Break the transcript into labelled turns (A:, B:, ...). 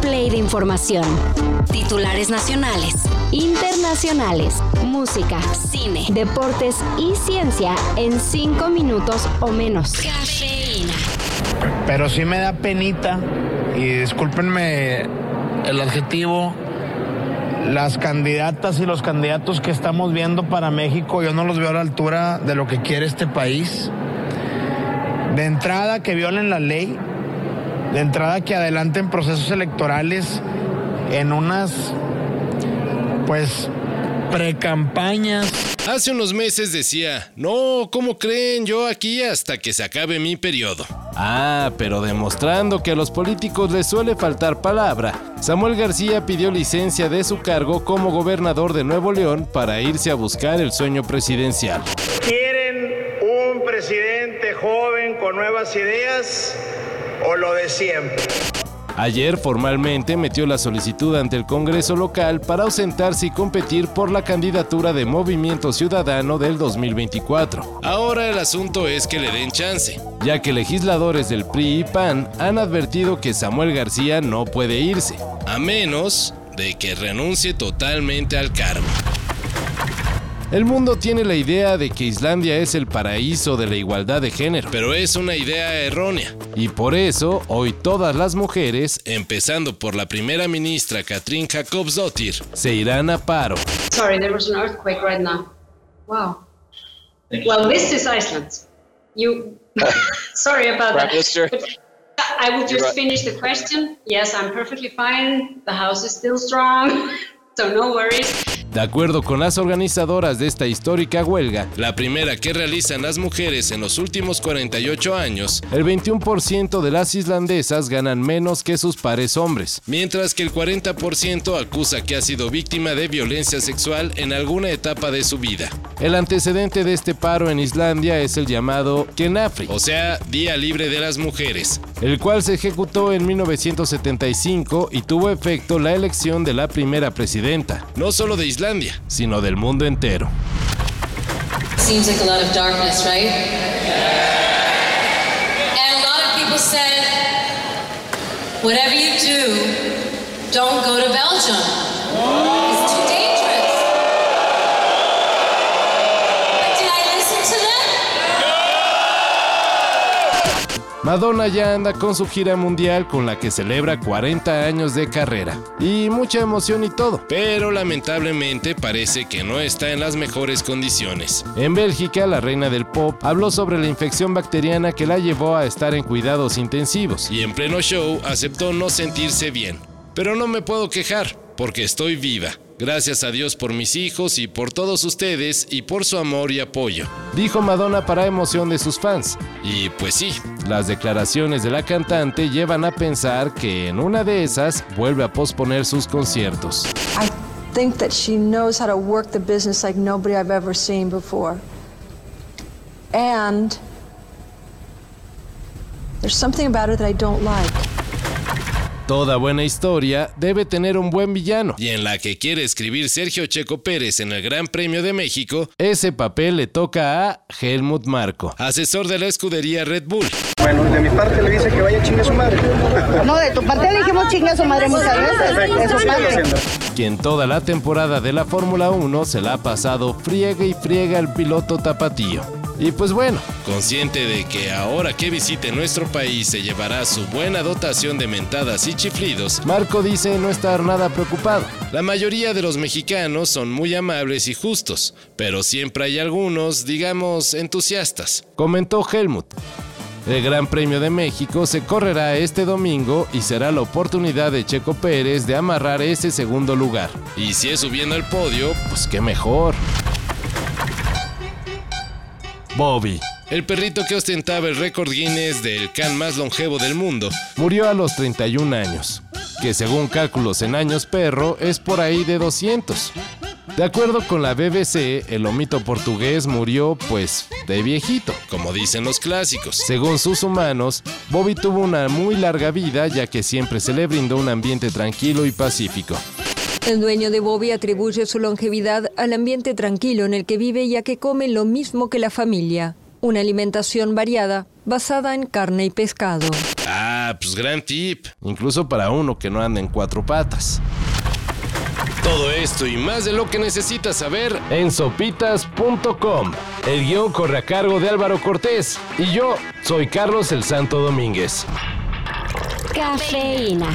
A: play de información. Titulares nacionales, internacionales, música, cine, deportes y ciencia en cinco minutos o menos. Cafeína.
B: Pero sí me da penita, y discúlpenme el adjetivo, las candidatas y los candidatos que estamos viendo para México, yo no los veo a la altura de lo que quiere este país. De entrada que violen la ley, de entrada que adelanten procesos electorales en unas, pues, precampañas.
C: Hace unos meses decía, no, ¿cómo creen? Yo aquí hasta que se acabe mi periodo. Ah, pero demostrando que a los políticos les suele faltar palabra, Samuel García pidió licencia de su cargo como gobernador de Nuevo León para irse a buscar el sueño presidencial.
B: ¿Quieren un presidente joven con nuevas ideas o lo de siempre?
C: Ayer formalmente metió la solicitud ante el Congreso local para ausentarse y competir por la candidatura de Movimiento Ciudadano del 2024. Ahora el asunto es que le den chance, ya que legisladores del PRI y PAN han advertido que Samuel García no puede irse, a menos de que renuncie totalmente al cargo. El mundo tiene la idea de que Islandia es el paraíso de la igualdad de género, pero es una idea errónea. Y por eso, hoy todas las mujeres, empezando por la primera ministra Katrin Jakobsdottir, se irán a paro.
D: Sorry, there was an earthquake right now. Wow. Well, this is Iceland. You. Sorry about that. But I will just finish the question. Yes, I'm perfectly fine. The house is still strong. So no worries.
C: De acuerdo con las organizadoras de esta histórica huelga, la primera que realizan las mujeres en los últimos 48 años, el 21% de las islandesas ganan menos que sus pares hombres, mientras que el 40% acusa que ha sido víctima de violencia sexual en alguna etapa de su vida. El antecedente de este paro en Islandia es el llamado Kenafri, o sea, Día Libre de las Mujeres, el cual se ejecutó en 1975 y tuvo efecto la elección de la primera presidenta, no solo de Islandia, sino del mundo entero.
E: Seems like a lot of darkness, right? And a lot of people said, whatever you do, don't go to Belgium.
C: Madonna ya anda con su gira mundial con la que celebra 40 años de carrera. Y mucha emoción y todo. Pero lamentablemente parece que no está en las mejores condiciones. En Bélgica, la reina del pop habló sobre la infección bacteriana que la llevó a estar en cuidados intensivos. Y en pleno show aceptó no sentirse bien. Pero no me puedo quejar, porque estoy viva. Gracias a Dios por mis hijos y por todos ustedes y por su amor y apoyo. Dijo Madonna para emoción de sus fans. Y pues sí, las declaraciones de la cantante llevan a pensar que en una de esas vuelve a posponer sus conciertos.
F: I think that she knows how to work the business like nobody I've ever seen before. And there's something about her that I don't like.
C: Toda buena historia debe tener un buen villano. Y en la que quiere escribir Sergio Checo Pérez en el Gran Premio de México, ese papel le toca a Helmut Marco, asesor de la escudería Red Bull.
G: Bueno, de mi parte le dice que vaya chingue su madre.
H: No, de tu parte dijimos chingue a su madre muchas veces. Eso
C: quien toda la temporada de la Fórmula 1 se la ha pasado friega y friega al piloto tapatío. Y pues bueno, consciente de que ahora que visite nuestro país se llevará su buena dotación de mentadas y chiflidos, Marco dice no estar nada preocupado. La mayoría de los mexicanos son muy amables y justos, pero siempre hay algunos, digamos, entusiastas, comentó Helmut. El Gran Premio de México se correrá este domingo y será la oportunidad de Checo Pérez de amarrar ese segundo lugar. Y si es subiendo al podio, pues qué mejor. Bobby, el perrito que ostentaba el récord Guinness del can más longevo del mundo, murió a los 31 años, que según cálculos en años perro es por ahí de 200. De acuerdo con la BBC, el omito portugués murió, pues, de viejito, como dicen los clásicos. Según sus humanos, Bobby tuvo una muy larga vida ya que siempre se le brindó un ambiente tranquilo y pacífico.
F: El dueño de Bobby atribuye su longevidad al ambiente tranquilo en el que vive ya que come lo mismo que la familia. una alimentación variada basada en carne y pescado.
C: Ah, pues gran tip, incluso para uno que no anda en cuatro patas. Todo esto y más de lo que necesitas saber en sopitas.com. El guion corre a cargo de Álvaro Cortés y yo soy Carlos el Santo Domínguez.
A: Cafeína.